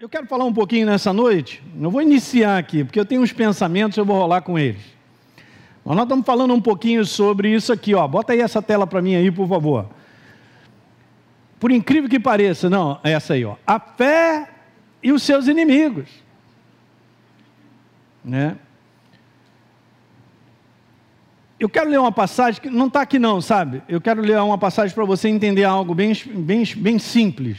Eu quero falar um pouquinho nessa noite. Eu vou iniciar aqui, porque eu tenho uns pensamentos, eu vou rolar com eles. Mas nós estamos falando um pouquinho sobre isso aqui, ó. Bota aí essa tela para mim aí, por favor. Por incrível que pareça, não, é essa aí, ó. A fé e os seus inimigos. Né? Eu quero ler uma passagem que não está aqui não, sabe? Eu quero ler uma passagem para você entender algo bem, bem, bem simples.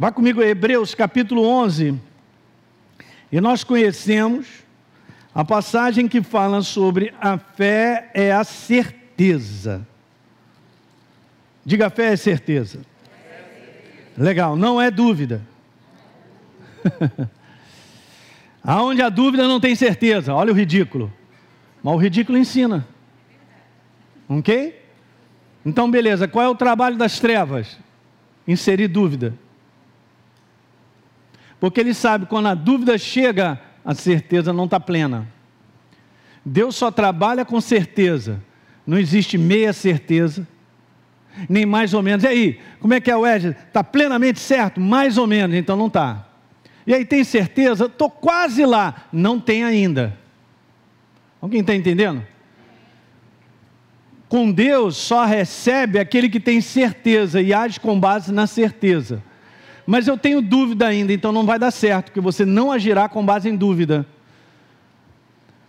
Vá comigo a Hebreus capítulo 11. E nós conhecemos a passagem que fala sobre a fé é a certeza. Diga fé é certeza. Legal, não é dúvida. Aonde a dúvida não tem certeza, olha o ridículo. Mas o ridículo ensina. Ok? Então, beleza, qual é o trabalho das trevas? Inserir dúvida. Porque ele sabe quando a dúvida chega, a certeza não está plena. Deus só trabalha com certeza. Não existe meia certeza, nem mais ou menos. E aí, como é que é o Ed? Está plenamente certo? Mais ou menos, então não está. E aí, tem certeza? Estou quase lá. Não tem ainda. Alguém está entendendo? Com Deus só recebe aquele que tem certeza e age com base na certeza. Mas eu tenho dúvida ainda, então não vai dar certo, porque você não agirá com base em dúvida.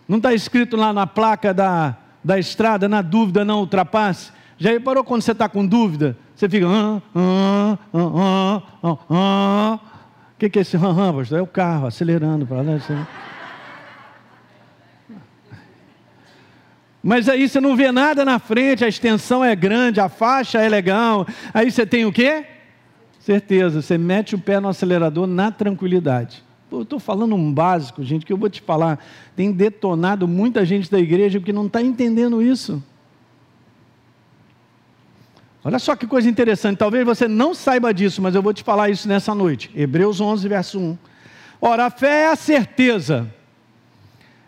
Não está escrito lá na placa da, da estrada, na dúvida não ultrapasse? Já reparou quando você está com dúvida? Você fica. Ah, ah, ah, ah, ah. O que, que é esse ram, pastor? É o carro acelerando para lá. Assim. Mas aí você não vê nada na frente, a extensão é grande, a faixa é legal. Aí você tem o quê? Certeza, você mete o pé no acelerador na tranquilidade. Eu estou falando um básico, gente, que eu vou te falar. Tem detonado muita gente da igreja porque não está entendendo isso. Olha só que coisa interessante, talvez você não saiba disso, mas eu vou te falar isso nessa noite. Hebreus 11, verso 1. Ora, a fé é a certeza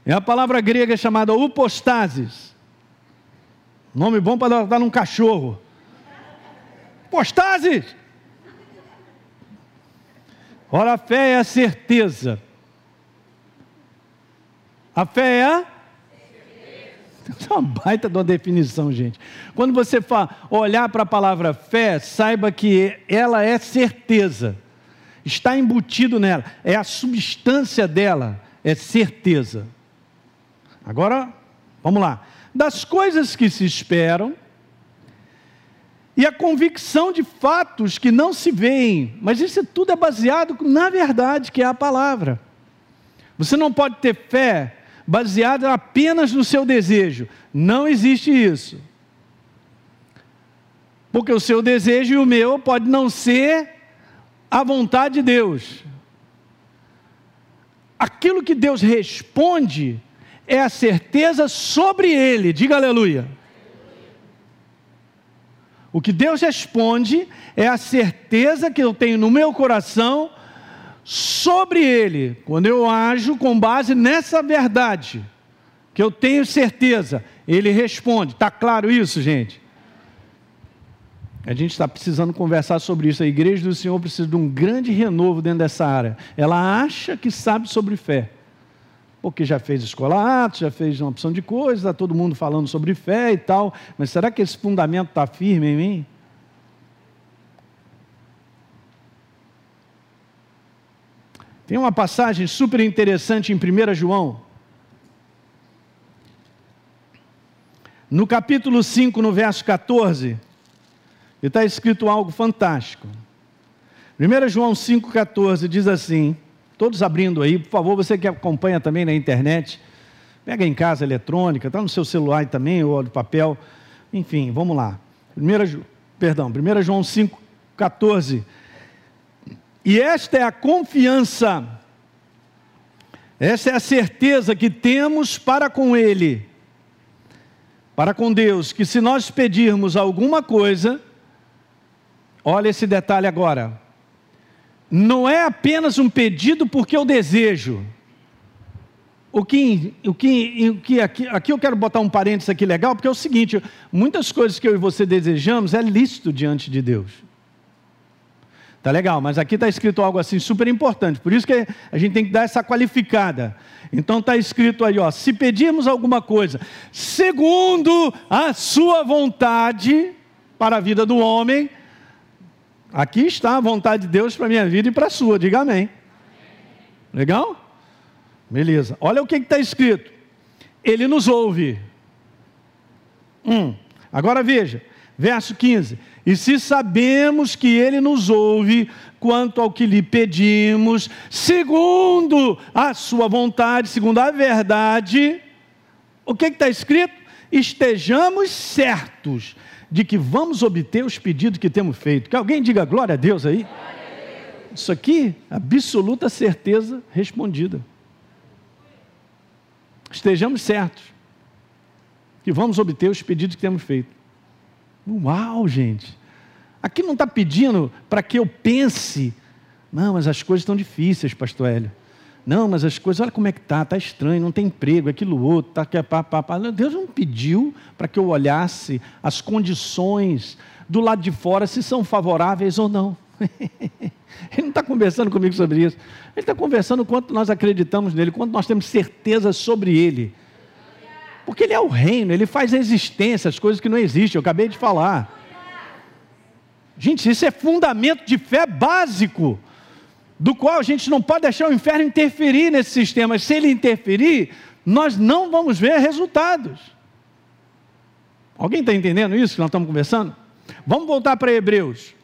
é a palavra grega chamada upostasis. Nome bom para dar num cachorro. Postases! Ora, a fé é a certeza. A fé é a é uma baita de uma definição, gente. Quando você fala, olhar para a palavra fé, saiba que ela é certeza. Está embutido nela. É a substância dela, é certeza. Agora, vamos lá. Das coisas que se esperam e a convicção de fatos que não se veem, mas isso tudo é baseado na verdade, que é a palavra. Você não pode ter fé baseada apenas no seu desejo. Não existe isso. Porque o seu desejo e o meu pode não ser a vontade de Deus. Aquilo que Deus responde é a certeza sobre ele. Diga aleluia. O que Deus responde é a certeza que eu tenho no meu coração sobre ele, quando eu ajo com base nessa verdade, que eu tenho certeza, ele responde. Está claro isso, gente? A gente está precisando conversar sobre isso. A igreja do Senhor precisa de um grande renovo dentro dessa área. Ela acha que sabe sobre fé porque já fez escola já fez uma opção de coisas, está todo mundo falando sobre fé e tal, mas será que esse fundamento está firme em mim? Tem uma passagem super interessante em 1 João. No capítulo 5, no verso 14, está escrito algo fantástico. 1 João 5,14 diz assim: Todos abrindo aí, por favor, você que acompanha também na internet, pega em casa eletrônica, está no seu celular também, ou do papel, enfim, vamos lá. Primeira, perdão, 1 João 5, 14. E esta é a confiança, essa é a certeza que temos para com Ele, para com Deus, que se nós pedirmos alguma coisa, olha esse detalhe agora, não é apenas um pedido porque eu desejo. O que, o que, o que aqui, aqui eu quero botar um parênteses aqui legal, porque é o seguinte: muitas coisas que eu e você desejamos é lícito diante de Deus. Tá legal, mas aqui está escrito algo assim super importante, por isso que a gente tem que dar essa qualificada. Então está escrito aí, ó, se pedirmos alguma coisa, segundo a sua vontade para a vida do homem, aqui está a vontade de Deus para a minha vida e para a sua, diga amém. Legal? Beleza. Olha o que está escrito. Ele nos ouve. Hum. Agora veja, verso 15. E se sabemos que Ele nos ouve quanto ao que lhe pedimos, segundo a Sua vontade, segundo a verdade, o que está escrito? Estejamos certos de que vamos obter os pedidos que temos feito. Que alguém diga glória a Deus aí. Isso aqui, absoluta certeza respondida. Estejamos certos que vamos obter os pedidos que temos feito. Uau, gente! Aqui não está pedindo para que eu pense, não, mas as coisas estão difíceis, pastor Hélio. Não, mas as coisas, olha como é que está, está estranho, não tem emprego, aquilo outro, tá, que é pá, pá, pá. Deus não pediu para que eu olhasse as condições do lado de fora, se são favoráveis ou não. Ele não está conversando comigo sobre isso. Ele está conversando o quanto nós acreditamos nele, quanto nós temos certeza sobre ele. Porque ele é o reino, ele faz a existência, as coisas que não existem, eu acabei de falar. Gente, isso é fundamento de fé básico, do qual a gente não pode deixar o inferno interferir nesse sistema. Se ele interferir, nós não vamos ver resultados. Alguém está entendendo isso que nós estamos conversando? Vamos voltar para Hebreus.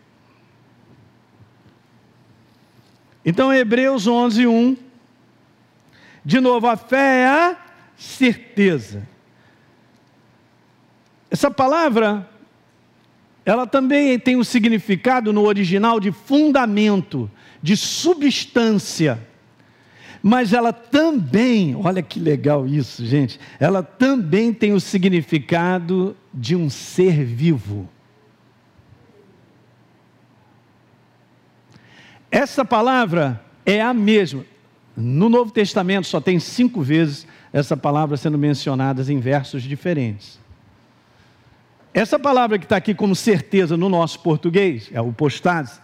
Então, Hebreus 11, 1. De novo, a fé é a certeza. Essa palavra, ela também tem o um significado no original de fundamento, de substância. Mas ela também, olha que legal isso, gente, ela também tem o significado de um ser vivo. Essa palavra é a mesma. No Novo Testamento só tem cinco vezes essa palavra sendo mencionada em versos diferentes. Essa palavra que está aqui como certeza no nosso português, é o postase,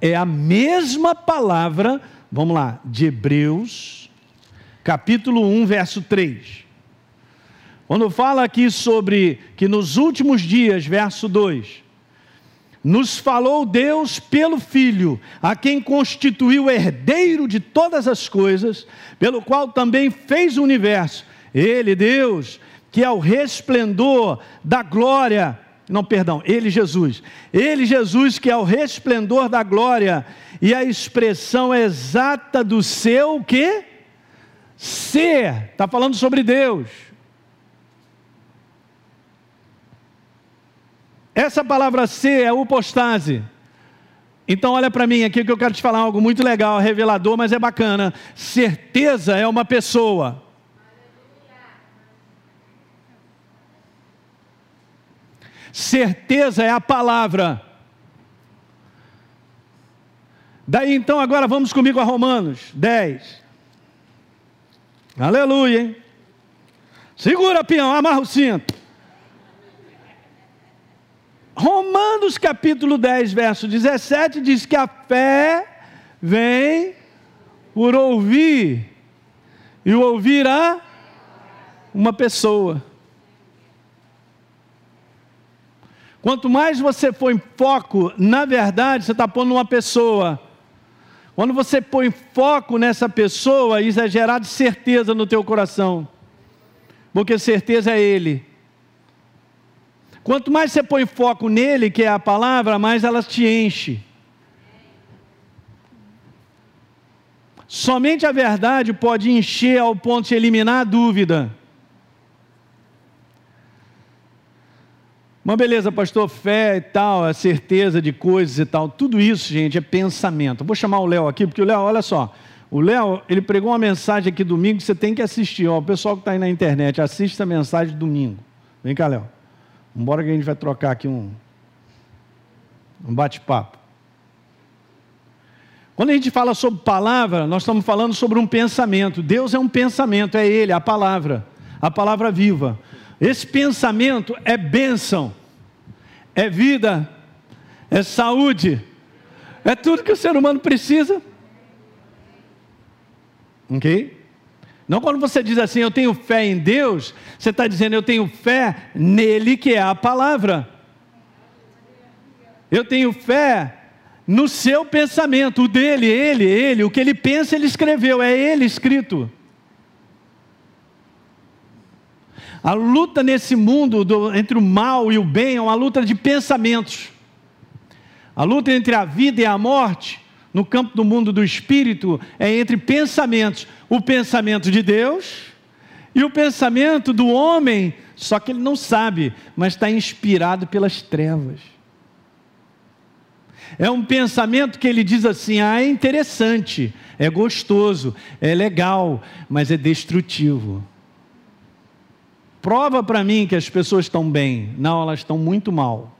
é a mesma palavra, vamos lá, de Hebreus, capítulo 1, verso 3. Quando fala aqui sobre que nos últimos dias, verso 2, nos falou Deus pelo Filho, a quem constituiu herdeiro de todas as coisas, pelo qual também fez o universo. Ele, Deus, que é o resplendor da glória, não, perdão, ele Jesus. Ele Jesus que é o resplendor da glória e a expressão exata do seu que ser. Está falando sobre Deus. Essa palavra ser é upostase. Então olha para mim aqui que eu quero te falar algo muito legal, revelador, mas é bacana. Certeza é uma pessoa. Certeza é a palavra. Daí então agora vamos comigo a Romanos 10. Aleluia, hein? Segura, peão, amarra o cinto. Romanos capítulo 10, verso 17 diz que a fé vem por ouvir, e ouvir a uma pessoa. Quanto mais você põe foco, na verdade, você está pondo uma pessoa. Quando você põe foco nessa pessoa, isso é gerado certeza no teu coração. Porque certeza é Ele. Quanto mais você põe foco nele, que é a palavra, mais ela te enche. Somente a verdade pode encher ao ponto de eliminar a dúvida. Mas beleza, pastor, fé e tal, a certeza de coisas e tal, tudo isso, gente, é pensamento. Vou chamar o Léo aqui, porque o Léo, olha só, o Léo, ele pregou uma mensagem aqui domingo você tem que assistir. Ó, o pessoal que está aí na internet, assista a mensagem domingo. Vem cá, Léo. Embora que a gente vai trocar aqui um, um bate-papo. Quando a gente fala sobre palavra, nós estamos falando sobre um pensamento. Deus é um pensamento, é Ele, a palavra, a palavra viva. Esse pensamento é bênção, é vida, é saúde, É tudo que o ser humano precisa. Ok? Não quando você diz assim, eu tenho fé em Deus, você está dizendo, eu tenho fé nele, que é a palavra. Eu tenho fé no seu pensamento, o dele, ele, ele, o que ele pensa, ele escreveu, é ele escrito. A luta nesse mundo do, entre o mal e o bem é uma luta de pensamentos. A luta entre a vida e a morte no campo do mundo do espírito é entre pensamentos: o pensamento de Deus e o pensamento do homem, só que ele não sabe, mas está inspirado pelas trevas. É um pensamento que ele diz assim: ah, é interessante, é gostoso, é legal, mas é destrutivo. Prova para mim que as pessoas estão bem. Não, elas estão muito mal.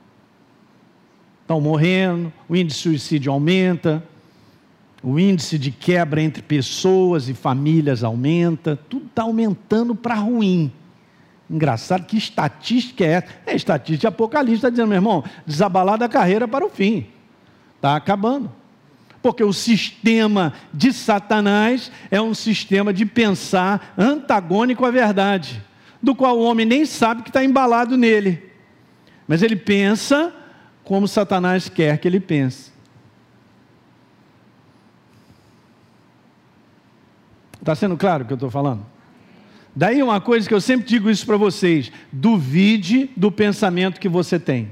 Estão morrendo, o índice de suicídio aumenta, o índice de quebra entre pessoas e famílias aumenta, tudo está aumentando para ruim. Engraçado, que estatística é essa? É estatística de Apocalipse, está dizendo, meu irmão, desabalar da carreira para o fim. Está acabando. Porque o sistema de Satanás é um sistema de pensar antagônico à verdade, do qual o homem nem sabe que está embalado nele. Mas ele pensa como Satanás quer que ele pense. Está sendo claro o que eu estou falando? Daí uma coisa que eu sempre digo isso para vocês: duvide do pensamento que você tem.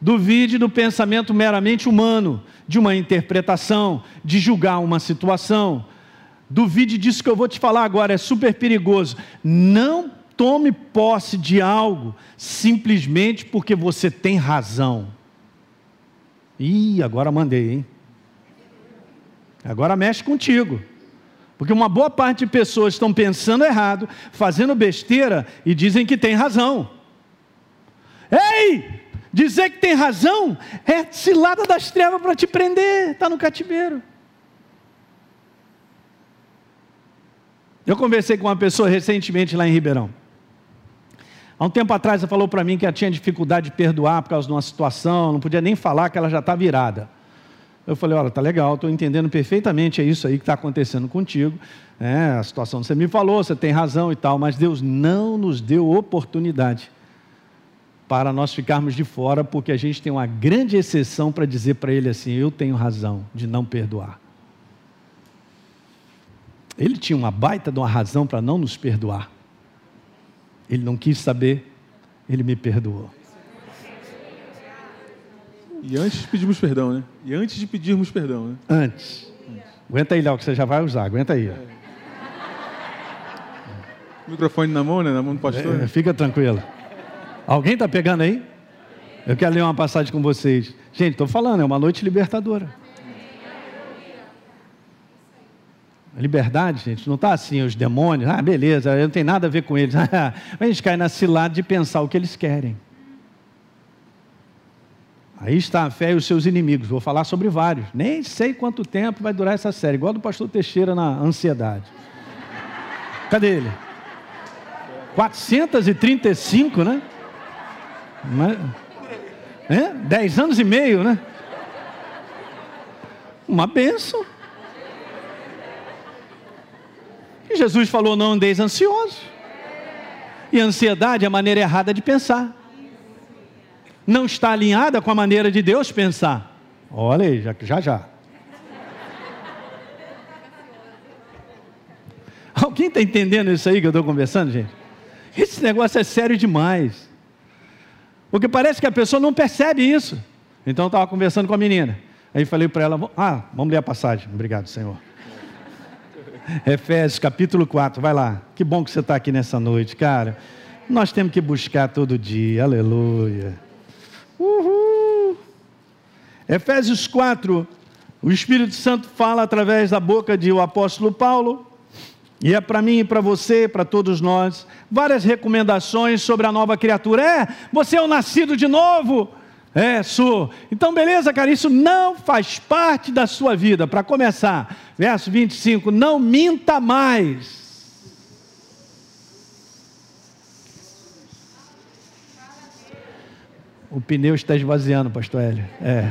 Duvide do pensamento meramente humano, de uma interpretação, de julgar uma situação. Duvide disso que eu vou te falar agora, é super perigoso. Não tome posse de algo simplesmente porque você tem razão. Ih, agora mandei, hein? Agora mexe contigo. Porque uma boa parte de pessoas estão pensando errado, fazendo besteira e dizem que tem razão. Ei! Dizer que tem razão é cilada das trevas para te prender, está no cativeiro. Eu conversei com uma pessoa recentemente lá em Ribeirão. Há um tempo atrás ela falou para mim que ela tinha dificuldade de perdoar por causa de uma situação, não podia nem falar que ela já está virada. Eu falei, olha, tá legal, estou entendendo perfeitamente, é isso aí que está acontecendo contigo. É, a situação que você me falou, você tem razão e tal, mas Deus não nos deu oportunidade para nós ficarmos de fora, porque a gente tem uma grande exceção para dizer para ele assim: eu tenho razão de não perdoar. Ele tinha uma baita de uma razão para não nos perdoar. Ele não quis saber, ele me perdoou. E antes pedimos perdão, né? E antes de pedirmos perdão, né? Antes. Aguenta aí, Léo, que você já vai usar. Aguenta aí. É. Microfone na mão, né? Na mão do pastor. É, fica tranquilo. Alguém está pegando aí? Eu quero ler uma passagem com vocês. Gente, estou falando, é uma noite libertadora. Liberdade, gente, não está assim, os demônios, ah, beleza, não tem nada a ver com eles. a gente cai na cilada de pensar o que eles querem. Aí está a fé e os seus inimigos. Vou falar sobre vários. Nem sei quanto tempo vai durar essa série, igual do pastor Teixeira na ansiedade. Cadê ele? 435, né? Mas, é? Dez anos e meio, né? Uma benção. E Jesus falou: não andeis ansiosos. E ansiedade é a maneira errada de pensar não está alinhada com a maneira de Deus pensar. Olha aí, já já. já. Alguém está entendendo isso aí que eu estou conversando, gente? Esse negócio é sério demais. Porque parece que a pessoa não percebe isso. Então eu estava conversando com a menina. Aí falei para ela: Ah, vamos ler a passagem. Obrigado, Senhor. Efésios capítulo 4, vai lá. Que bom que você está aqui nessa noite, cara. Nós temos que buscar todo dia, aleluia. Uhul! Efésios 4, o Espírito Santo fala através da boca de o apóstolo Paulo, e é para mim e para você, para todos nós, várias recomendações sobre a nova criatura. É, você é o nascido de novo. É, sou. Então, beleza, cara, isso não faz parte da sua vida. Para começar, verso 25: não minta mais. O pneu está esvaziando, pastor Hélio. É.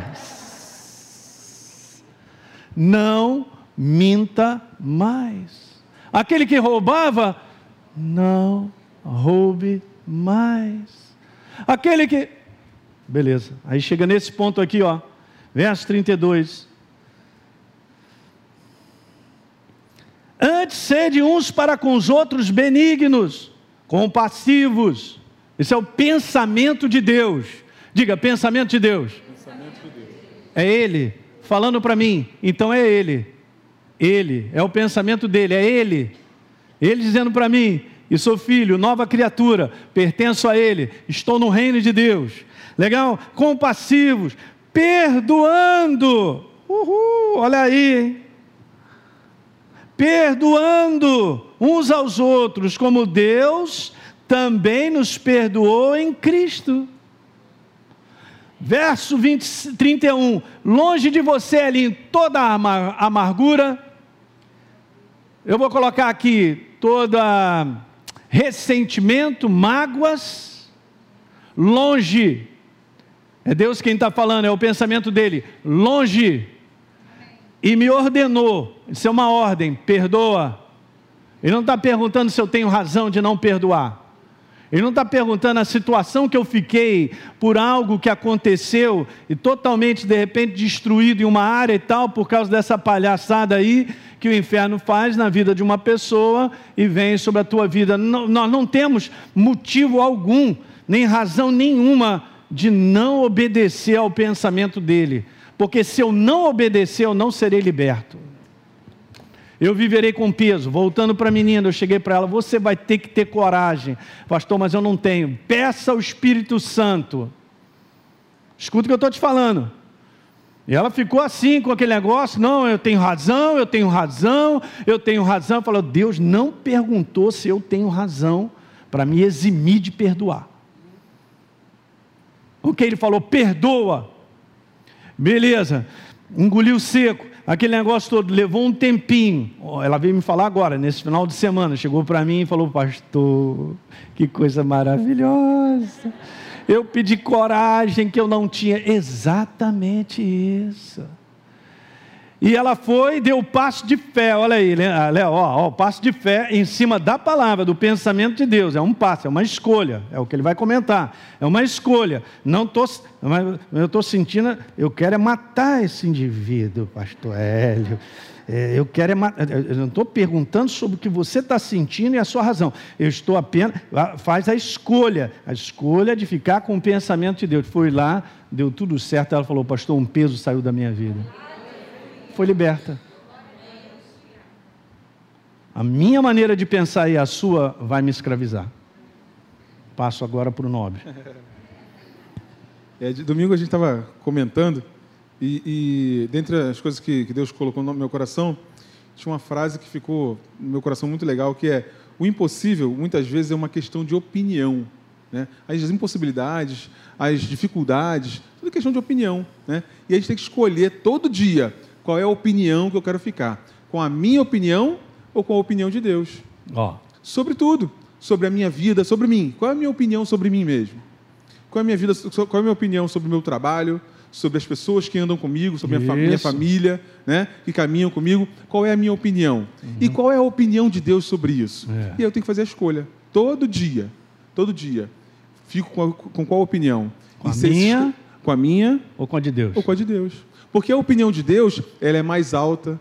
não minta mais. Aquele que roubava, não roube mais. Aquele que. Beleza, aí chega nesse ponto aqui, ó, verso 32. Antes sede uns para com os outros benignos, compassivos. Esse é o pensamento de Deus. Diga, pensamento de Deus. Pensamento de Deus. É Ele falando para mim, então é Ele. Ele, é o pensamento dele, é Ele. Ele dizendo para mim, e sou filho, nova criatura, pertenço a Ele, estou no reino de Deus. Legal? Compassivos, perdoando. Uhul, olha aí, hein? Perdoando uns aos outros, como Deus também nos perdoou em Cristo. Verso 20, 31. Longe de você ali toda a amargura. Eu vou colocar aqui toda ressentimento, mágoas. Longe. É Deus quem está falando, é o pensamento dele. Longe. E me ordenou. Isso é uma ordem. Perdoa. Ele não está perguntando se eu tenho razão de não perdoar. Ele não está perguntando a situação que eu fiquei por algo que aconteceu e totalmente de repente destruído em uma área e tal, por causa dessa palhaçada aí que o inferno faz na vida de uma pessoa e vem sobre a tua vida. Não, nós não temos motivo algum, nem razão nenhuma de não obedecer ao pensamento dele, porque se eu não obedecer, eu não serei liberto. Eu viverei com peso. Voltando para a menina, eu cheguei para ela: você vai ter que ter coragem, pastor, mas eu não tenho. Peça ao Espírito Santo. Escuta o que eu estou te falando. E ela ficou assim com aquele negócio: não, eu tenho razão, eu tenho razão, eu tenho razão. Falou: Deus não perguntou se eu tenho razão para me eximir de perdoar. O que ele falou? Perdoa. Beleza, engoliu seco aquele negócio todo levou um tempinho. Ela veio me falar agora, nesse final de semana, chegou para mim e falou: Pastor, que coisa maravilhosa. Eu pedi coragem que eu não tinha. Exatamente isso. E ela foi deu o passo de fé, olha aí, ah, Léo, ó, o passo de fé em cima da palavra, do pensamento de Deus. É um passo, é uma escolha, é o que ele vai comentar. É uma escolha. Não tô, eu estou sentindo, eu quero é matar esse indivíduo, pastor Hélio. É, eu quero é matar, eu não estou perguntando sobre o que você está sentindo e a sua razão. Eu estou apenas, faz a escolha, a escolha de ficar com o pensamento de Deus. Foi lá, deu tudo certo, ela falou, pastor, um peso saiu da minha vida foi liberta. A minha maneira de pensar e a sua vai me escravizar. Passo agora para o nobre. É, domingo a gente estava comentando e, e, dentre as coisas que, que Deus colocou no meu coração, tinha uma frase que ficou no meu coração muito legal, que é o impossível muitas vezes é uma questão de opinião. Né? As impossibilidades, as dificuldades, tudo é questão de opinião. Né? E a gente tem que escolher todo dia qual é a opinião que eu quero ficar? Com a minha opinião ou com a opinião de Deus? Oh. Sobre tudo. Sobre a minha vida, sobre mim. Qual é a minha opinião sobre mim mesmo? Qual é a minha vida, qual é a minha opinião sobre o meu trabalho, sobre as pessoas que andam comigo, sobre a minha família, né, que caminham comigo? Qual é a minha opinião? Uhum. E qual é a opinião de Deus sobre isso? É. E eu tenho que fazer a escolha. Todo dia. Todo dia. Fico com, a, com qual opinião? Com a minha? Com a minha? Ou com a de Deus? Ou com a de Deus. Porque a opinião de Deus, ela é mais alta,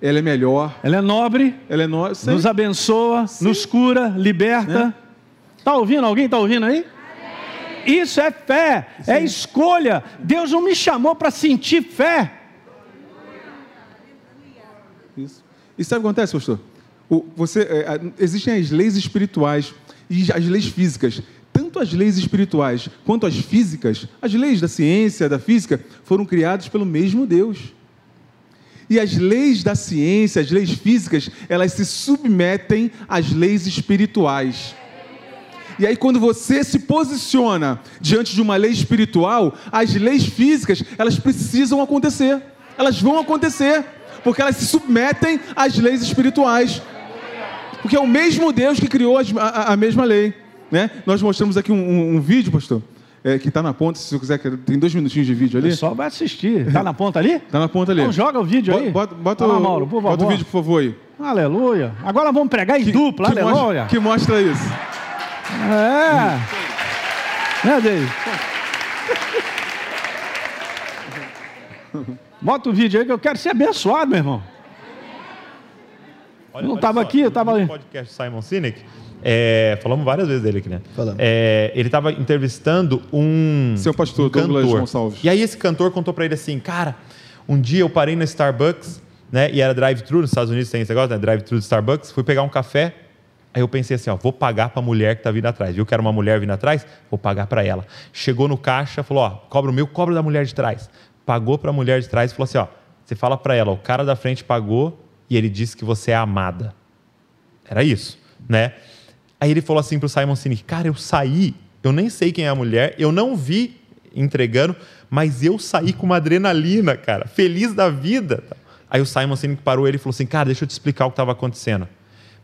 ela é melhor. Ela é nobre. Ela é no... Nos abençoa, Sim. nos cura, liberta. Está né? ouvindo? Alguém está ouvindo aí? Isso é fé, Sim. é escolha. Deus não me chamou para sentir fé. Isso. E sabe o que acontece, pastor? O, você, é, existem as leis espirituais e as leis físicas tanto as leis espirituais quanto as físicas, as leis da ciência, da física, foram criadas pelo mesmo Deus. E as leis da ciência, as leis físicas, elas se submetem às leis espirituais. E aí, quando você se posiciona diante de uma lei espiritual, as leis físicas, elas precisam acontecer. Elas vão acontecer, porque elas se submetem às leis espirituais. Porque é o mesmo Deus que criou a, a mesma lei. Né? Nós mostramos aqui um, um, um vídeo, pastor, é, que está na ponta, se você quiser, tem dois minutinhos de vídeo ali. O pessoal vai assistir. Tá na ponta ali? Tá na ponta ali. Então joga o vídeo aí. Bota, bota, Fala, Mauro, por favor. bota o vídeo, por favor, aí. Aleluia. Agora vamos pregar em que, dupla, que aleluia. Mostra, que mostra isso. É. Né, David? Bota o vídeo aí que eu quero ser abençoado, meu irmão. Olha, eu não estava aqui, eu estava ali. No podcast Simon Sinek, é, falamos várias vezes dele aqui, né? É, ele estava entrevistando um. Seu pastor, um cantor. Douglas Gonçalves. E aí esse cantor contou para ele assim: Cara, um dia eu parei no Starbucks, né? E era drive-thru, nos Estados Unidos tem esse negócio, né? Drive-thru de Starbucks. Fui pegar um café. Aí eu pensei assim: ó, vou pagar para a mulher que está vindo atrás. Viu que era uma mulher vindo atrás? Vou pagar para ela. Chegou no caixa, falou: Ó, cobra o meu, cobra da mulher de trás. Pagou para a mulher de trás e falou assim: Ó, você fala para ela, o cara da frente pagou e ele disse que você é amada. Era isso, né? Aí ele falou assim para o Simon Sinek: Cara, eu saí, eu nem sei quem é a mulher, eu não vi entregando, mas eu saí com uma adrenalina, cara, feliz da vida. Aí o Simon Sinek parou ele e falou assim: Cara, deixa eu te explicar o que estava acontecendo.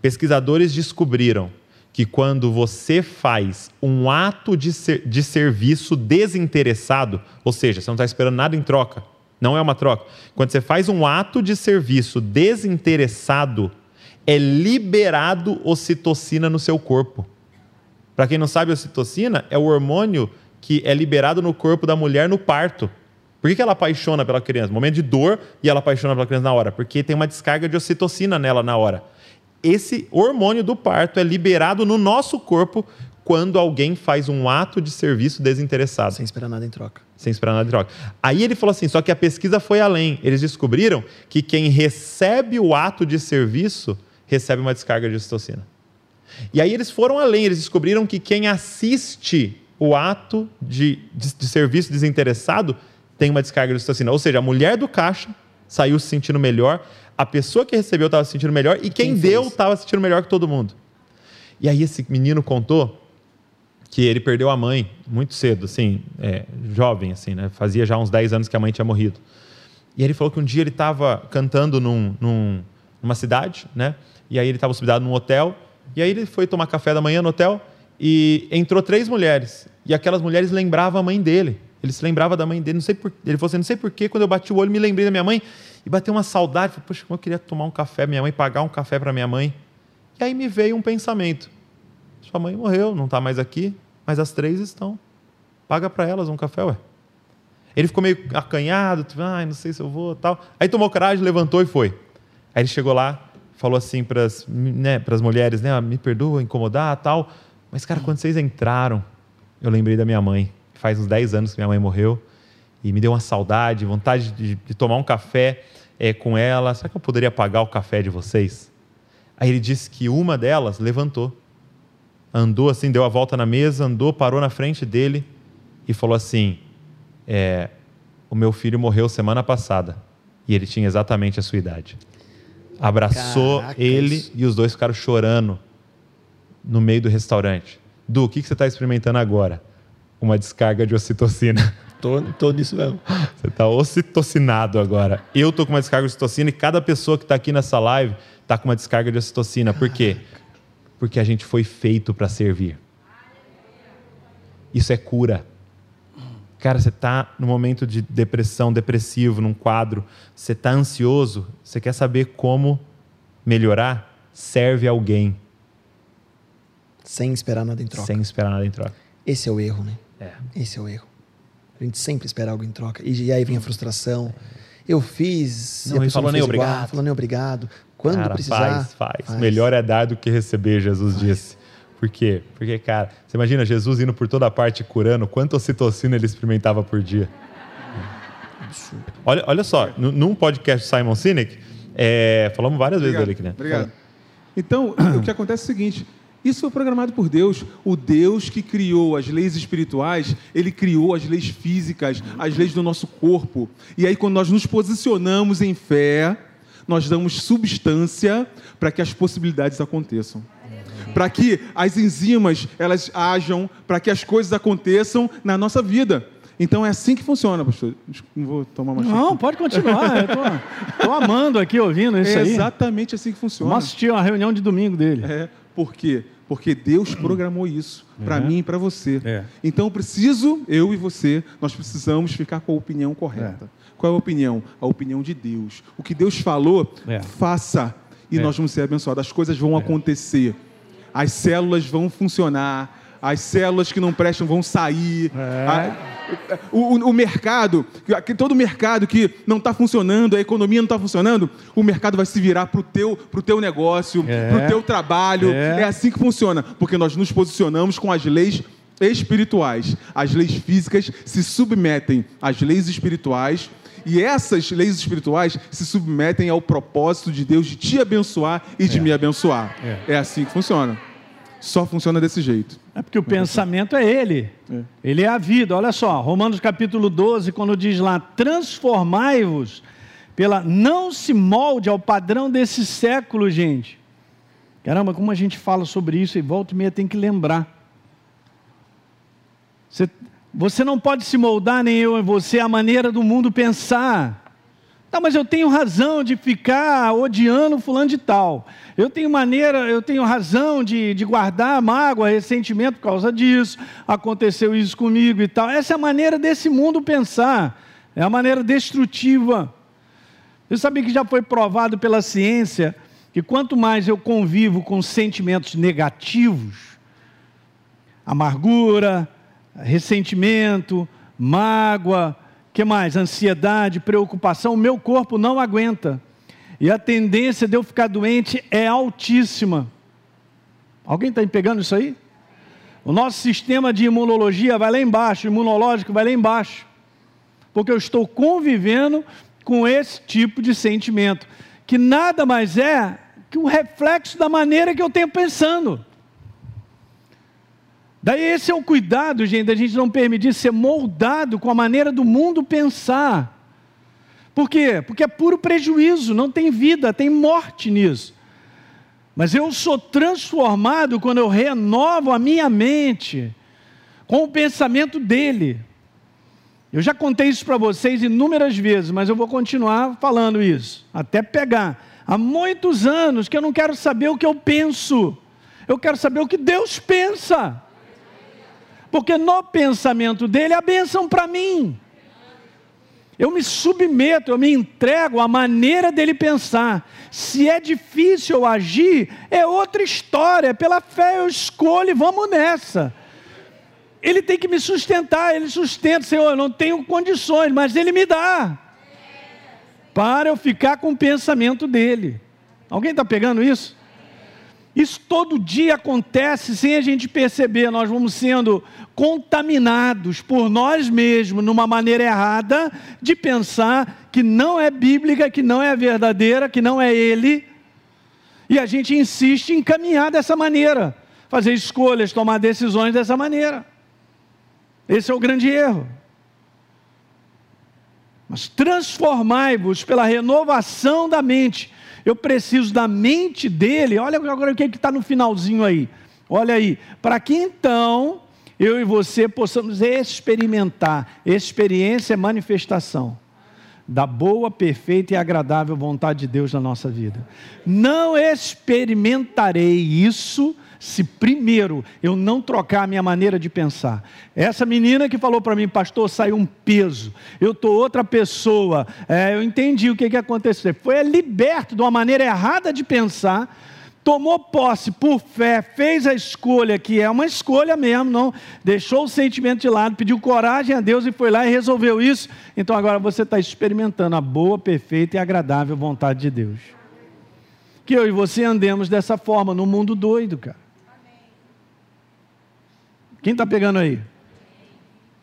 Pesquisadores descobriram que quando você faz um ato de, ser, de serviço desinteressado, ou seja, você não está esperando nada em troca, não é uma troca. Quando você faz um ato de serviço desinteressado, é liberado ocitocina no seu corpo. Para quem não sabe, ocitocina é o hormônio que é liberado no corpo da mulher no parto. Por que, ela apaixona pela criança? Momento de dor e ela apaixona pela criança na hora? Porque tem uma descarga de ocitocina nela na hora. Esse hormônio do parto é liberado no nosso corpo quando alguém faz um ato de serviço desinteressado. Sem esperar nada em troca. Sem esperar nada em troca. Aí ele falou assim: só que a pesquisa foi além. Eles descobriram que quem recebe o ato de serviço recebe uma descarga de ocitocina. E aí eles foram além, eles descobriram que quem assiste o ato de, de, de serviço desinteressado tem uma descarga de ocitocina. Ou seja, a mulher do caixa saiu se sentindo melhor, a pessoa que recebeu estava se sentindo melhor e quem, quem deu estava se sentindo melhor que todo mundo. E aí esse menino contou que ele perdeu a mãe muito cedo, assim, é, jovem, assim, né? Fazia já uns 10 anos que a mãe tinha morrido. E ele falou que um dia ele estava cantando num, num, numa cidade, né? E aí ele estava hospedado num hotel. E aí ele foi tomar café da manhã no hotel e entrou três mulheres. E aquelas mulheres lembravam a mãe dele. Ele se lembrava da mãe dele. Não sei por, ele falou assim, não sei porquê, quando eu bati o olho, me lembrei da minha mãe. E bateu uma saudade. Falei, poxa, como eu queria tomar um café minha mãe, pagar um café para minha mãe. E aí me veio um pensamento. Sua mãe morreu, não está mais aqui, mas as três estão. Paga para elas um café, ué. Ele ficou meio acanhado, tipo, ah, não sei se eu vou, tal. Aí tomou coragem, levantou e foi. Aí ele chegou lá, falou assim para as né, mulheres, né, ah, me perdoa incomodar, tal. Mas cara, quando vocês entraram, eu lembrei da minha mãe. Faz uns 10 anos que minha mãe morreu e me deu uma saudade, vontade de, de tomar um café é, com ela. Será que eu poderia pagar o café de vocês? Aí ele disse que uma delas levantou, andou assim, deu a volta na mesa, andou, parou na frente dele e falou assim: é, O meu filho morreu semana passada e ele tinha exatamente a sua idade. Abraçou Caracas. ele e os dois ficaram chorando no meio do restaurante. Du, o que, que você está experimentando agora? Uma descarga de ocitocina. Tô, tô nisso mesmo. Você está ocitocinado agora. Eu tô com uma descarga de ocitocina e cada pessoa que está aqui nessa live está com uma descarga de ocitocina. Por quê? Porque a gente foi feito para servir. Isso é cura. Cara, você está no momento de depressão, depressivo, num quadro, você está ansioso, você quer saber como melhorar? Serve alguém. Sem esperar nada em troca. Sem esperar nada em troca. Esse é o erro, né? É. Esse é o erro. A gente sempre espera algo em troca. E, aí vem a frustração. Eu fiz. Não, ele falou nem obrigado. Igual, falou nem obrigado. Quando cara, precisar. Faz, faz, faz, Melhor é dar do que receber, Jesus faz. disse. Por quê? Porque, cara, você imagina Jesus indo por toda parte curando, quanta ocitocina ele experimentava por dia. Olha, olha só, num podcast Simon Sinek, é, falamos várias Obrigado. vezes dele aqui, né? Obrigado. Então, o que acontece é o seguinte: isso foi programado por Deus. O Deus que criou as leis espirituais, ele criou as leis físicas, as leis do nosso corpo. E aí, quando nós nos posicionamos em fé, nós damos substância para que as possibilidades aconteçam. Para que as enzimas elas ajam, para que as coisas aconteçam na nossa vida. Então é assim que funciona, pastor. Não vou tomar mais Não, tempo. pode continuar. Estou amando aqui ouvindo isso é aí. exatamente assim que funciona. Vamos assistir uma reunião de domingo dele. É, por quê? Porque Deus programou isso para É. mim e para você. É. Então, eu preciso, eu e você, nós precisamos ficar com a opinião correta. Qual é a opinião? A opinião de Deus. O que Deus falou, É. faça. E É. nós vamos ser abençoados. As coisas vão acontecer. As células vão funcionar. As células que não prestam vão sair. É. A- o, o- mercado, todo mercado que não está funcionando, a economia não está funcionando, o mercado vai se virar para o teu, pro teu negócio, É. para o teu trabalho. É. É assim que funciona, porque nós nos posicionamos com as leis espirituais. As leis físicas se submetem às leis espirituais. E essas leis espirituais se submetem ao propósito de Deus de te abençoar e de me abençoar. É. É assim que funciona. Só funciona desse jeito. É porque o pensamento é ele. É. Ele é a vida. Olha só, Romanos capítulo 12, quando diz lá: transformai-vos pela. Não se molde ao padrão desse século, gente. Caramba, como a gente fala sobre isso e volta e meia tem que lembrar. Você, você não pode se moldar, nem eu e você, à maneira do mundo pensar. Tá, mas eu tenho razão de ficar odiando fulano de tal. Eu tenho maneira, eu tenho razão de, de guardar mágoa, ressentimento por causa disso. Aconteceu isso comigo e tal. Essa é a maneira desse mundo pensar. É a maneira destrutiva. Você sabia que já foi provado pela ciência que quanto mais eu convivo com sentimentos negativos, amargura, ressentimento, mágoa, que mais? Ansiedade, preocupação, o meu corpo não aguenta. E a tendência de eu ficar doente é altíssima. Alguém está pegando isso aí? O nosso sistema de imunologia vai lá embaixo, imunológico vai lá embaixo. Porque eu estou convivendo com esse tipo de sentimento, que nada mais é que um reflexo da maneira que eu tenho pensando. Daí esse é o cuidado, gente, da gente não permitir ser moldado com a maneira do mundo pensar. Por quê? Porque é puro prejuízo, não tem vida, tem morte nisso. Mas eu sou transformado quando eu renovo a minha mente com o pensamento dele. Eu já contei isso para vocês inúmeras vezes, mas eu vou continuar falando isso, até pegar. Há muitos anos que eu não quero saber o que eu penso, eu quero saber o que Deus pensa. Porque no pensamento dele, a bênção para mim. Eu me submeto, eu me entrego à maneira dele pensar. Se é difícil agir, é outra história. Pela fé eu escolho e vamos nessa. Ele tem que me sustentar, ele sustenta, Senhor, eu não tenho condições, mas ele me dá. Para eu ficar com o pensamento dele. Alguém está pegando isso? Isso todo dia acontece sem a gente perceber, nós vamos sendo contaminados por nós mesmos numa maneira errada de pensar que não é bíblica, que não é verdadeira, que não é Ele, e a gente insiste em caminhar dessa maneira, fazer escolhas, tomar decisões dessa maneira. Esse é o grande erro. Mas transformai-vos pela renovação da mente. Eu preciso da mente dele. Olha agora o que está no finalzinho aí. Olha aí. Para que então eu e você possamos experimentar. Experiência é manifestação da boa, perfeita e agradável vontade de Deus na nossa vida. Não experimentarei isso se primeiro eu não trocar a minha maneira de pensar. Essa menina que falou para mim, pastor, saiu um peso, eu estou outra pessoa, é, eu entendi o que, que aconteceu. Foi liberto de uma maneira errada de pensar, tomou posse por fé, fez a escolha, que é uma escolha mesmo, não deixou o sentimento de lado, pediu coragem a Deus e foi lá e resolveu isso. Então agora você está experimentando a boa, perfeita e agradável vontade de Deus. Que eu e você andemos dessa forma no mundo doido, cara. Quem está pegando aí?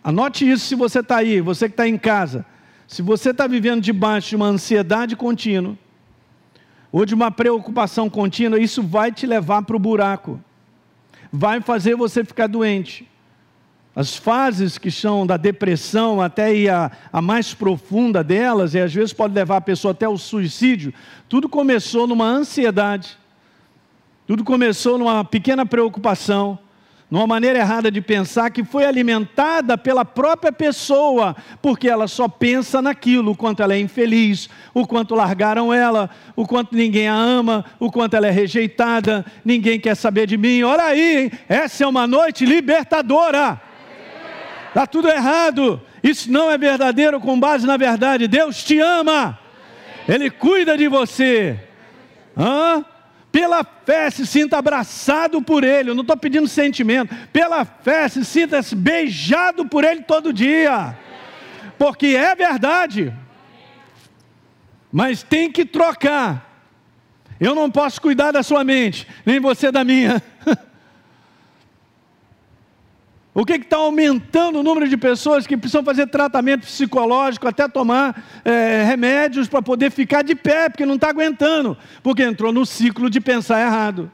Anote isso se você está aí, você que está em casa. Se você está vivendo debaixo de uma ansiedade contínua, ou de uma preocupação contínua, isso vai te levar para o buraco. Vai fazer você ficar doente. As fases que são da depressão até a, a mais profunda delas, e às vezes pode levar a pessoa até o suicídio, tudo começou numa ansiedade. Tudo começou numa pequena preocupação numa maneira errada de pensar que foi alimentada pela própria pessoa, porque ela só pensa naquilo, o quanto ela é infeliz, o quanto largaram ela, o quanto ninguém a ama, o quanto ela é rejeitada, ninguém quer saber de mim. Olha aí, hein? essa é uma noite libertadora. Está tudo errado. Isso não é verdadeiro com base na verdade. Deus te ama. Ele cuida de você. Hã? Pela fé se sinta abraçado por Ele. Eu não estou pedindo sentimento. Pela fé se sinta beijado por Ele todo dia. Porque é verdade. Mas tem que trocar. Eu não posso cuidar da sua mente, nem você da minha. O que está aumentando o número de pessoas que precisam fazer tratamento psicológico, até tomar é, remédios para poder ficar de pé, porque não está aguentando, porque entrou no ciclo de pensar errado.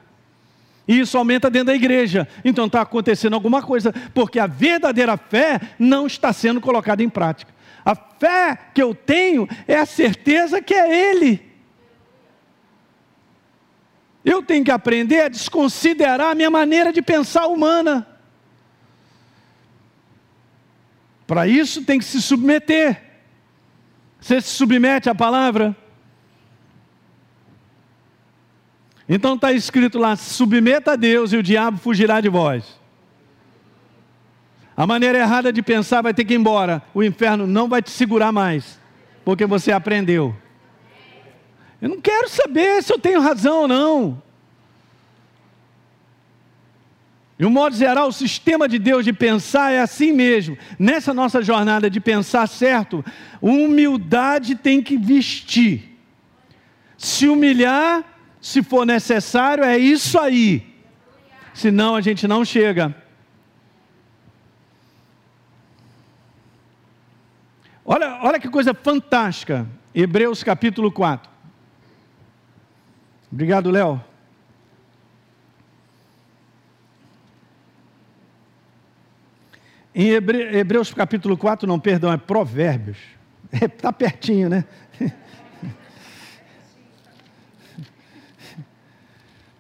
E isso aumenta dentro da igreja. Então está acontecendo alguma coisa, porque a verdadeira fé não está sendo colocada em prática. A fé que eu tenho é a certeza que é Ele. Eu tenho que aprender a desconsiderar a minha maneira de pensar humana. Para isso tem que se submeter. Você se submete à palavra? Então está escrito lá: submeta a Deus e o diabo fugirá de vós. A maneira errada de pensar vai ter que ir embora. O inferno não vai te segurar mais, porque você aprendeu. Eu não quero saber se eu tenho razão ou não. De um modo geral, o sistema de Deus de pensar é assim mesmo. Nessa nossa jornada de pensar certo, humildade tem que vestir. Se humilhar, se for necessário, é isso aí. Senão a gente não chega. Olha, olha que coisa fantástica. Hebreus capítulo 4. Obrigado, Léo. Em Hebreus capítulo 4, não, perdão, é Provérbios. Está é, pertinho, né?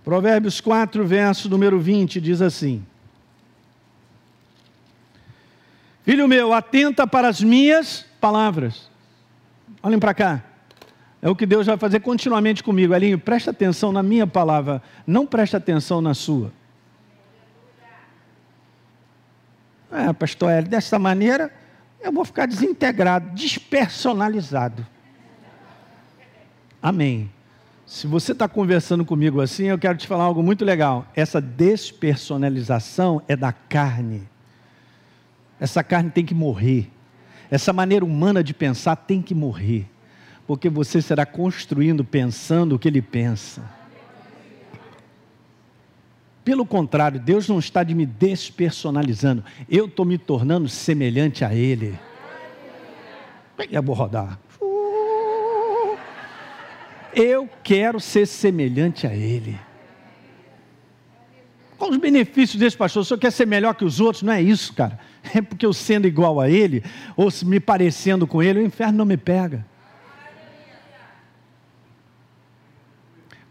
Provérbios 4, verso número 20, diz assim: Filho meu, atenta para as minhas palavras. Olhem para cá. É o que Deus vai fazer continuamente comigo. Elinho, presta atenção na minha palavra, não presta atenção na sua. É, pastor Hélio, dessa maneira eu vou ficar desintegrado, despersonalizado. Amém. Se você está conversando comigo assim, eu quero te falar algo muito legal. Essa despersonalização é da carne. Essa carne tem que morrer. Essa maneira humana de pensar tem que morrer. Porque você será construindo pensando o que ele pensa. Pelo contrário, Deus não está de me despersonalizando. Eu estou me tornando semelhante a Ele. Eu vou rodar. Eu quero ser semelhante a Ele. Qual os benefícios desse pastor? O senhor quer ser melhor que os outros? Não é isso, cara. É porque eu sendo igual a Ele, ou me parecendo com Ele, o inferno não me pega.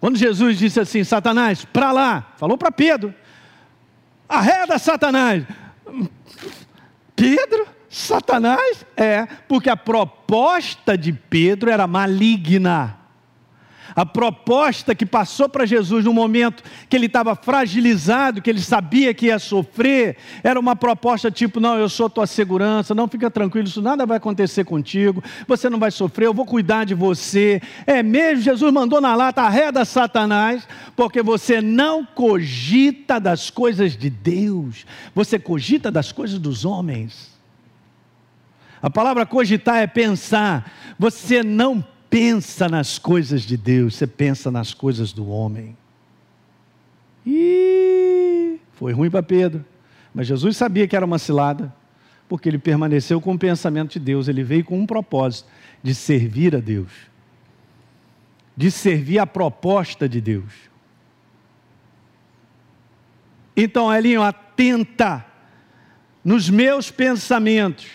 Quando Jesus disse assim: Satanás, para lá, falou para Pedro: arreda Satanás. Pedro? Satanás? É, porque a proposta de Pedro era maligna. A proposta que passou para Jesus no momento que ele estava fragilizado, que ele sabia que ia sofrer, era uma proposta tipo: não, eu sou tua segurança, não fica tranquilo, isso nada vai acontecer contigo, você não vai sofrer, eu vou cuidar de você. É mesmo, Jesus mandou na lata, arreda Satanás, porque você não cogita das coisas de Deus, você cogita das coisas dos homens. A palavra cogitar é pensar, você não pensa nas coisas de Deus, você pensa nas coisas do homem. E foi ruim para Pedro. Mas Jesus sabia que era uma cilada, porque ele permaneceu com o pensamento de Deus, ele veio com um propósito de servir a Deus, de servir a proposta de Deus. Então, Elinho, atenta nos meus pensamentos,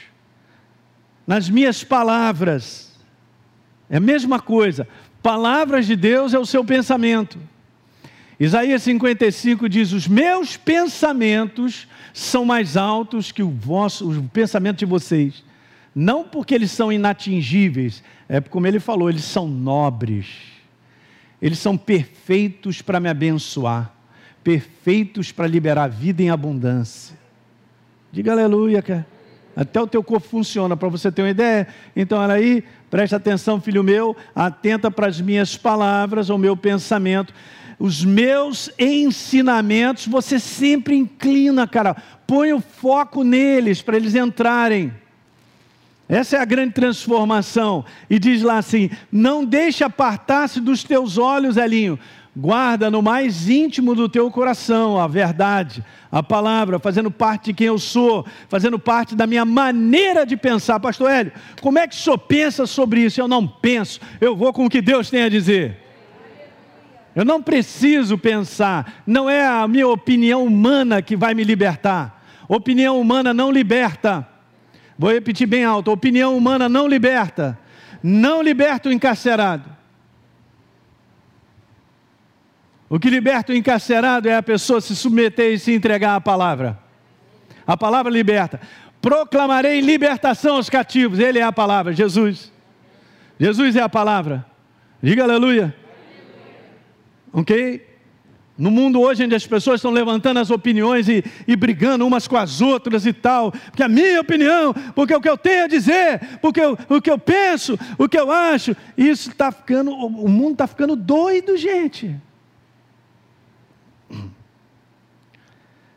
nas minhas palavras, é a mesma coisa. Palavras de Deus é o seu pensamento. Isaías 55 diz: Os meus pensamentos são mais altos que o, vosso, pensamento de vocês. Não porque eles são inatingíveis, é como ele falou, eles são nobres. Eles são perfeitos para me abençoar, perfeitos para liberar vida em abundância. Diga aleluia, cara. Até o teu corpo funciona, para você ter uma ideia. Então, olha aí, preste atenção, filho meu, atenta para as minhas palavras, ao meu pensamento. Os meus ensinamentos, você sempre inclina, cara. Põe o foco neles para eles entrarem. Essa é a grande transformação. E diz lá assim: não deixe apartar-se dos teus olhos, Elinho. Guarda no mais íntimo do teu coração a verdade, a palavra, fazendo parte de quem eu sou, fazendo parte da minha maneira de pensar. Pastor Hélio, como é que o senhor pensa sobre isso? Eu não penso, eu vou com o que Deus tem a dizer. Eu não preciso pensar, não é a minha opinião humana que vai me libertar. Opinião humana não liberta. Vou repetir bem alto: opinião humana não liberta. Não liberta o encarcerado. O que liberta o encarcerado é a pessoa se submeter e se entregar à palavra. A palavra liberta. Proclamarei libertação aos cativos. Ele é a palavra, Jesus. Jesus é a palavra. Diga aleluia. Ok? No mundo hoje, onde as pessoas estão levantando as opiniões e, e, brigando umas com as outras e tal, porque a minha opinião, porque o que eu tenho a dizer, porque eu, o que eu penso, o que eu acho, isso está ficando, o mundo está ficando doido, gente.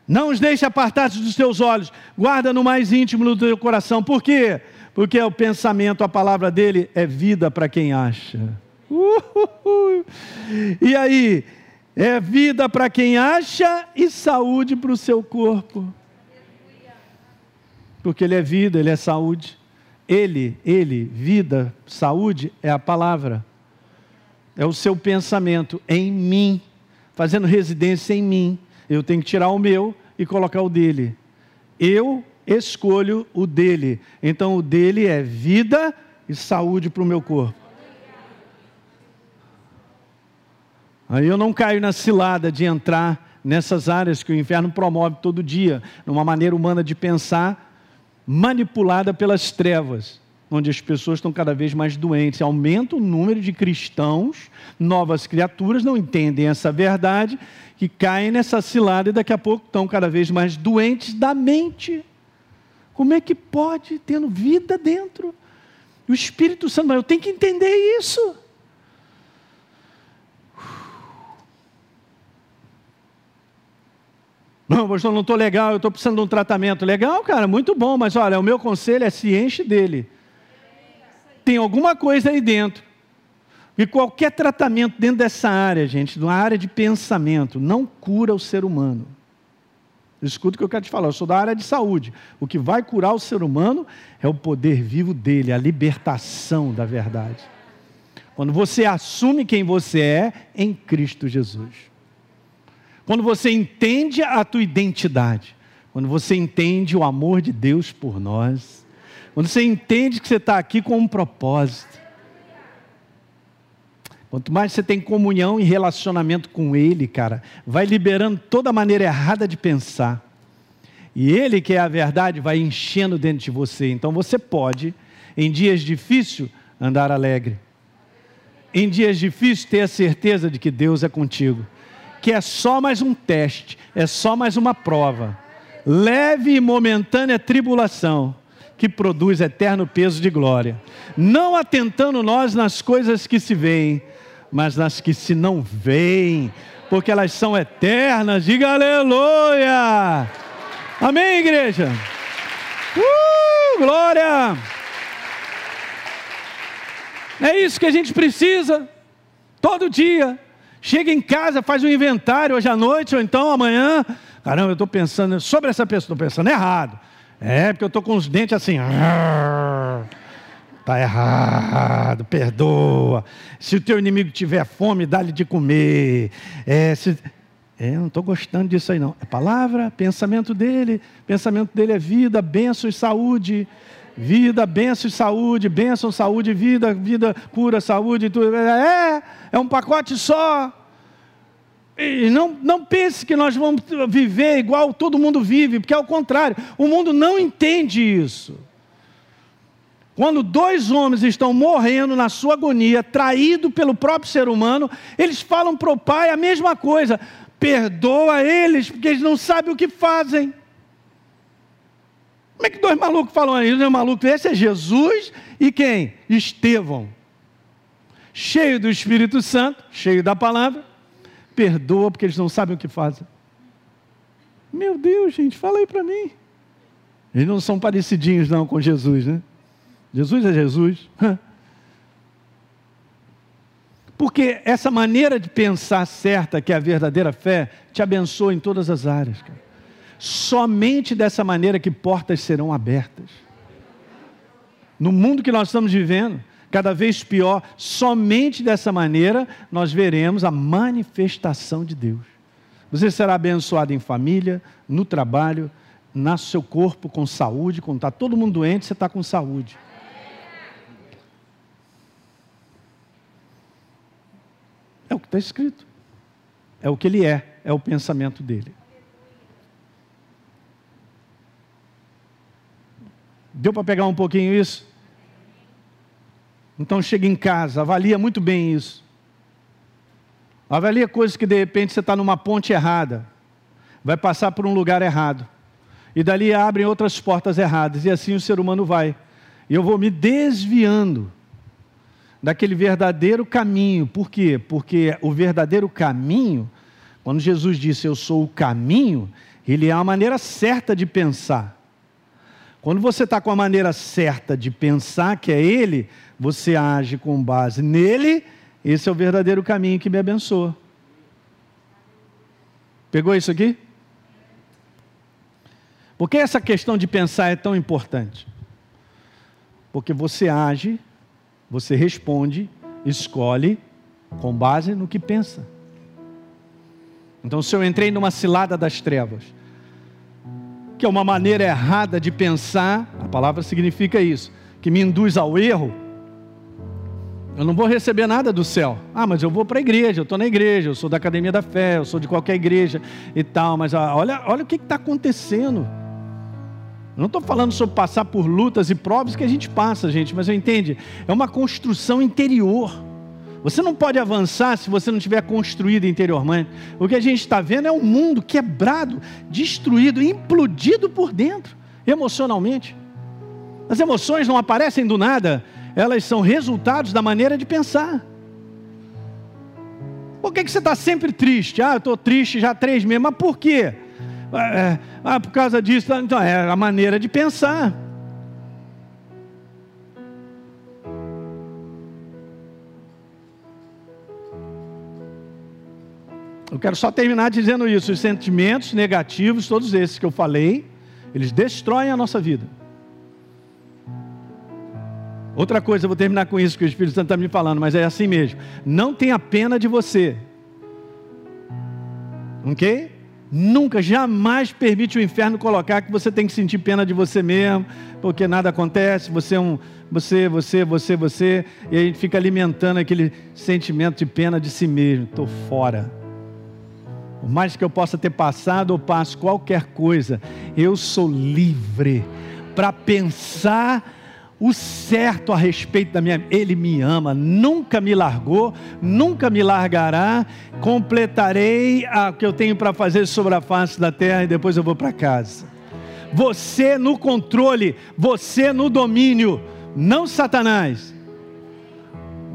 Não os deixe apartados dos teus olhos, guarda no mais íntimo do teu coração. Por quê? Porque o pensamento, a palavra dele é vida para quem acha. E aí, é vida para quem acha e saúde para o seu corpo. Porque ele é vida, ele é saúde. Ele, ele, vida, saúde é a palavra. É o seu pensamento em mim, fazendo residência em mim. Eu tenho que tirar o meu e colocar o dele. Eu escolho o dele. Então o dele é vida e saúde para o meu corpo. Aí eu não caio na cilada de entrar nessas áreas que o inferno promove todo dia, numa maneira humana de pensar, manipulada pelas trevas, onde as pessoas estão cada vez mais doentes. Aumenta o número de cristãos, novas criaturas, não entendem essa verdade, que caem nessa cilada e daqui a pouco estão cada vez mais doentes da mente. Como é que pode, tendo vida dentro? O Espírito Santo, mas eu tenho que entender isso. Não, pastor, não estou legal, eu estou precisando de um tratamento. Legal, cara, muito bom, mas olha, o meu conselho é se enche dele. Tem alguma coisa aí dentro. E qualquer tratamento dentro dessa área, gente, uma área de pensamento, não cura o ser humano. Escuta o que eu quero te falar, eu sou da área de saúde. O que vai curar o ser humano é o poder vivo dele, a libertação da verdade. Quando você assume quem você é em Cristo Jesus. Quando você entende a tua identidade, quando você entende o amor de Deus por nós, quando você entende que você está aqui com um propósito. Quanto mais você tem comunhão e relacionamento com Ele, cara, vai liberando toda a maneira errada de pensar. E Ele, que é a verdade, vai enchendo dentro de você. Então você pode, em dias difíceis, andar alegre. Em dias difíceis, ter a certeza de que Deus é contigo que é só mais um teste, é só mais uma prova. Leve e momentânea tribulação, que produz eterno peso de glória. Não atentando nós nas coisas que se veem, mas nas que se não veem, porque elas são eternas. Diga aleluia! Amém, igreja? Uh, glória! É isso que a gente precisa, todo dia. Chega em casa, faz um inventário hoje à noite ou então amanhã. Caramba, eu estou pensando sobre essa pessoa, estou pensando errado. É, porque eu estou com os dentes assim. Está errado, perdoa. Se o teu inimigo tiver fome, dá-lhe de comer. É, se... é não estou gostando disso aí não. É palavra, pensamento dele. Pensamento dele é vida, bênção e saúde. Vida, bênção e saúde, bênção, saúde, vida, vida, cura, saúde, tudo. É, é um pacote só. E não, não pense que nós vamos viver igual todo mundo vive, porque é o contrário. O mundo não entende isso. Quando dois homens estão morrendo na sua agonia, traído pelo próprio ser humano, eles falam para o pai a mesma coisa: perdoa eles, porque eles não sabem o que fazem. Como é que dois malucos falam isso? Um maluco esse é Jesus e quem? Estevão. Cheio do Espírito Santo, cheio da palavra, perdoa porque eles não sabem o que fazem. Meu Deus, gente, fala aí para mim. Eles não são parecidinhos não com Jesus, né? Jesus é Jesus. Porque essa maneira de pensar certa, que é a verdadeira fé, te abençoa em todas as áreas. Cara. Somente dessa maneira que portas serão abertas. No mundo que nós estamos vivendo, cada vez pior, somente dessa maneira nós veremos a manifestação de Deus. Você será abençoado em família, no trabalho, no seu corpo, com saúde. Quando está todo mundo doente, você está com saúde. É o que está escrito. É o que ele é, é o pensamento dele. Deu para pegar um pouquinho isso? Então chega em casa, avalia muito bem isso. Avalia coisas que de repente você está numa ponte errada, vai passar por um lugar errado, e dali abrem outras portas erradas, e assim o ser humano vai. E eu vou me desviando daquele verdadeiro caminho. Por quê? Porque o verdadeiro caminho, quando Jesus disse eu sou o caminho, ele é a maneira certa de pensar. Quando você está com a maneira certa de pensar que é Ele, você age com base nele, esse é o verdadeiro caminho que me abençoa. Pegou isso aqui? Por que essa questão de pensar é tão importante? Porque você age, você responde, escolhe com base no que pensa. Então, se eu entrei numa cilada das trevas, que é uma maneira errada de pensar, a palavra significa isso, que me induz ao erro, eu não vou receber nada do céu. Ah, mas eu vou para a igreja, eu estou na igreja, eu sou da academia da fé, eu sou de qualquer igreja e tal, mas ah, olha, olha o que está acontecendo. Eu não estou falando sobre passar por lutas e provas que a gente passa, gente, mas eu entende, é uma construção interior. Você não pode avançar se você não tiver construído interiormente. O que a gente está vendo é um mundo quebrado, destruído, implodido por dentro, emocionalmente. As emoções não aparecem do nada, elas são resultados da maneira de pensar. Por que, que você está sempre triste? Ah, eu estou triste já há três meses, mas por quê? É, ah, por causa disso. Então, é a maneira de pensar. Eu quero só terminar dizendo isso: os sentimentos negativos, todos esses que eu falei, eles destroem a nossa vida. Outra coisa, eu vou terminar com isso que o Espírito Santo está me falando, mas é assim mesmo. Não tenha pena de você. Ok? Nunca, jamais permite o inferno colocar que você tem que sentir pena de você mesmo, porque nada acontece, você é um, você, você, você, você, e a gente fica alimentando aquele sentimento de pena de si mesmo. Estou fora. Por mais que eu possa ter passado ou passo qualquer coisa, eu sou livre para pensar o certo a respeito da minha. Ele me ama, nunca me largou, nunca me largará. Completarei o que eu tenho para fazer sobre a face da terra e depois eu vou para casa. Você no controle, você no domínio, não Satanás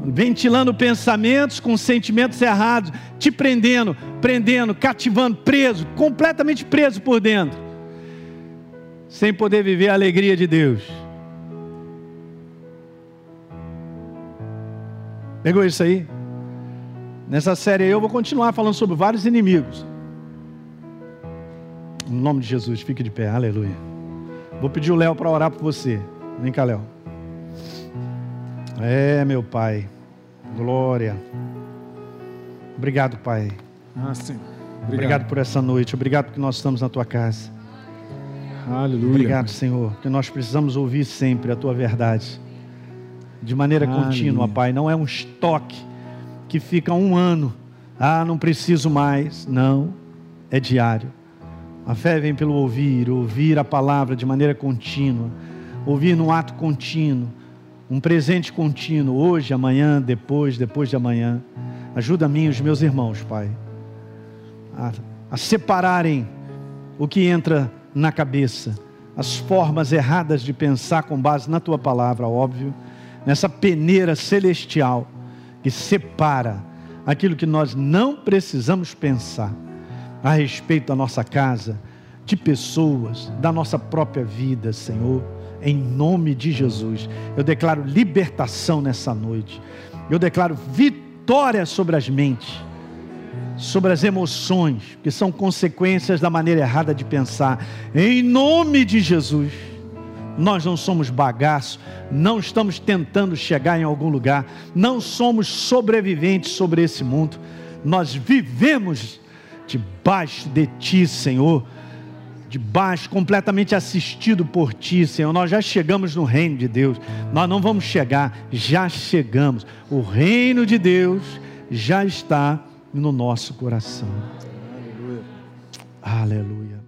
ventilando pensamentos com sentimentos errados, te prendendo, prendendo, cativando, preso, completamente preso por dentro, sem poder viver a alegria de Deus. Pegou isso aí? Nessa série eu vou continuar falando sobre vários inimigos. Em nome de Jesus, fique de pé, aleluia. Vou pedir o Léo para orar por você. Vem cá, Léo. É, meu Pai. Glória. Obrigado, Pai. Ah, sim. Obrigado. Obrigado por essa noite. Obrigado porque nós estamos na tua casa. Aleluia. Obrigado, Senhor, que nós precisamos ouvir sempre a tua verdade. De maneira Aleluia. contínua, Pai. Não é um estoque que fica um ano Ah, não preciso mais. Não, é diário. A fé vem pelo ouvir, ouvir a palavra de maneira contínua, ouvir num ato contínuo, um presente contínuo, hoje, amanhã, depois, depois de amanhã. Ajuda a mim e os meus irmãos, Pai, a, a separarem o que entra na cabeça, as formas erradas de pensar com base na tua palavra, óbvio, nessa peneira celestial que separa aquilo que nós não precisamos pensar a respeito da nossa casa, de pessoas, da nossa própria vida, Senhor, em nome de Jesus. Eu declaro libertação nessa noite, eu declaro vitória sobre as mentes, sobre as emoções, que são consequências da maneira errada de pensar, em nome de Jesus. Nós não somos bagaço, não estamos tentando chegar em algum lugar, não somos sobreviventes sobre esse mundo, nós vivemos debaixo de Ti, Senhor, debaixo, completamente assistido por Ti, Senhor. Nós já chegamos no reino de Deus, nós não vamos chegar, já chegamos. O reino de Deus já está no nosso coração. Aleluia. Aleluia.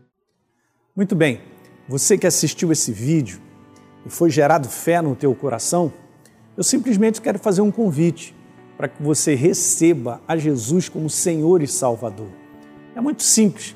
Muito bem. Você que assistiu esse vídeo e foi gerado fé no teu coração, eu simplesmente quero fazer um convite para que você receba a Jesus como Senhor e Salvador. É muito simples,